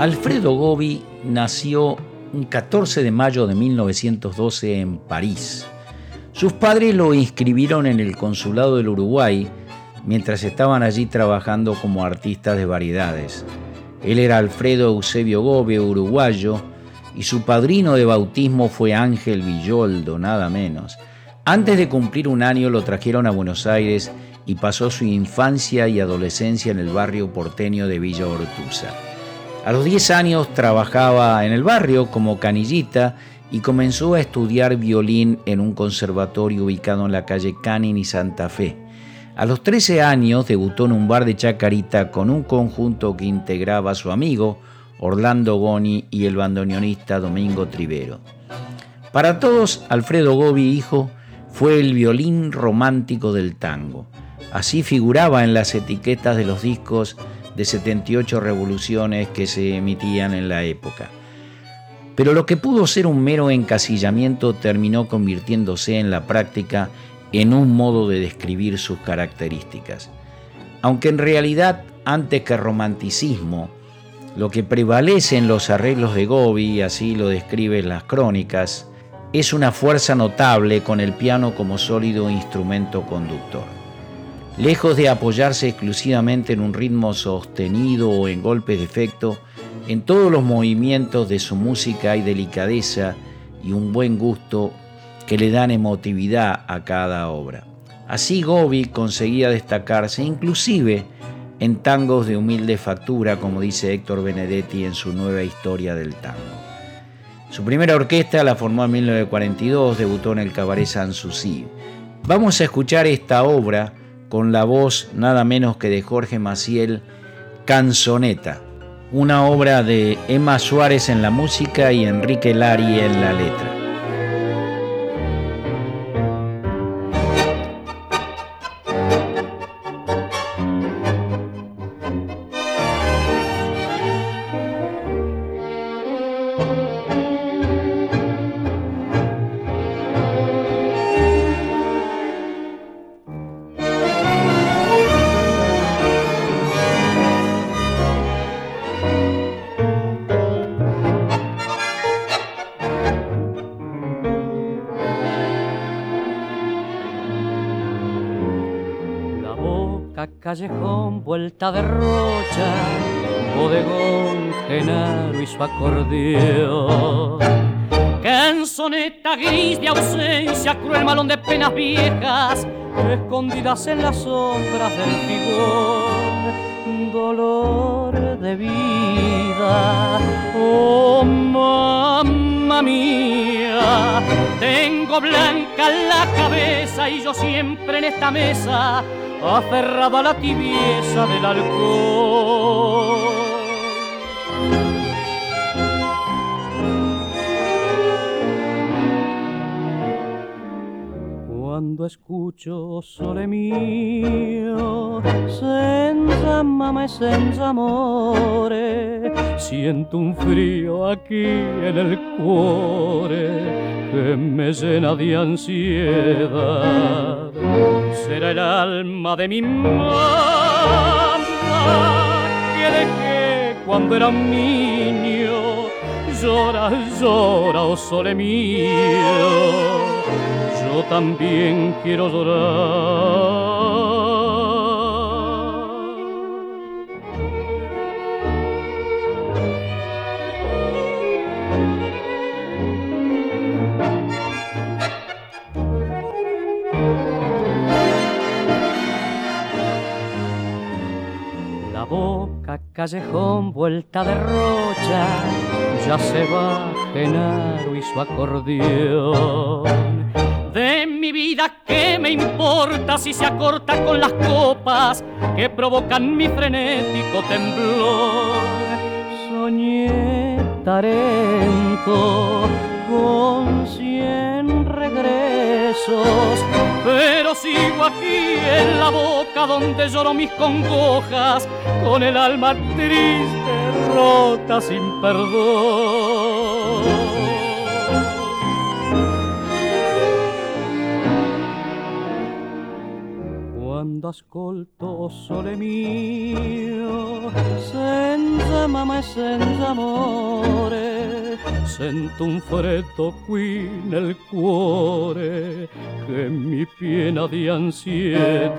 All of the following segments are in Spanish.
Alfredo Gobi nació un 14 de mayo de 1912 en París. Sus padres lo inscribieron en el Consulado del Uruguay mientras estaban allí trabajando como artistas de variedades. Él era Alfredo Eusebio Gobi, uruguayo, y su padrino de bautismo fue Ángel Villoldo, nada menos. Antes de cumplir un año lo trajeron a Buenos Aires y pasó su infancia y adolescencia en el barrio porteño de Villa Ortuza. A los 10 años trabajaba en el barrio como canillita y comenzó a estudiar violín en un conservatorio ubicado en la calle Canin y Santa Fe. A los 13 años debutó en un bar de Chacarita con un conjunto que integraba a su amigo Orlando Goni y el bandoneonista Domingo Trivero. Para todos, Alfredo Gobi, hijo, fue el violín romántico del tango. Así figuraba en las etiquetas de los discos de 78 revoluciones que se emitían en la época. Pero lo que pudo ser un mero encasillamiento terminó convirtiéndose en la práctica en un modo de describir sus características. Aunque en realidad, antes que romanticismo, lo que prevalece en los arreglos de Gobi, así lo describen las crónicas, es una fuerza notable con el piano como sólido instrumento conductor. Lejos de apoyarse exclusivamente en un ritmo sostenido o en golpes de efecto, en todos los movimientos de su música hay delicadeza y un buen gusto que le dan emotividad a cada obra. Así Gobi conseguía destacarse inclusive en tangos de humilde factura, como dice Héctor Benedetti en su nueva historia del tango. Su primera orquesta la formó en 1942, debutó en el Cabaret Sanssouci. Vamos a escuchar esta obra con la voz nada menos que de Jorge Maciel, Canzoneta, una obra de Emma Suárez en la música y Enrique Lari en la letra. Callejón, vuelta de rocha, bodegón, genaro y su acordeón. Canzoneta gris de ausencia, cruel malón de penas viejas, escondidas en las sombras del figón, dolor de vida, oh mamá mía, tengo blanca la cabeza y yo siempre en esta mesa aferrado a la tibieza del alcohol. Cuando escucho sole mío, senza mamma e senza amore, siento un frío aquí en el cuore que me llena de ansiedad. Será el alma de mi mamá que dejé cuando era niño. Llora, llora, oh sole mío. También quiero llorar. callejón vuelta de rocha, ya se va Genaro y su acordeón. Vida, ¿qué me importa si se acorta con las copas que provocan mi frenético temblor? Soñé Tarento con cien regresos, pero sigo aquí en la boca donde lloro mis congojas, con el alma triste, rota sin perdón. Ascolto sole mio senza chiama me senza amore sento un freddo qui nel cuore che mi piena di ansiedad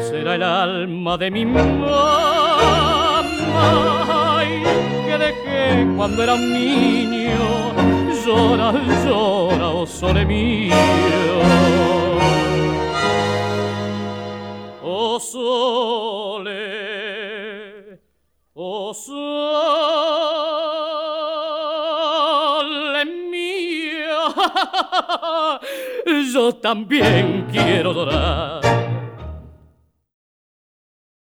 será el alma de mi mamá que dejé cuando era un niño. Llora, llora, oh sole mío oh sole, oh sole mía, yo también quiero llorar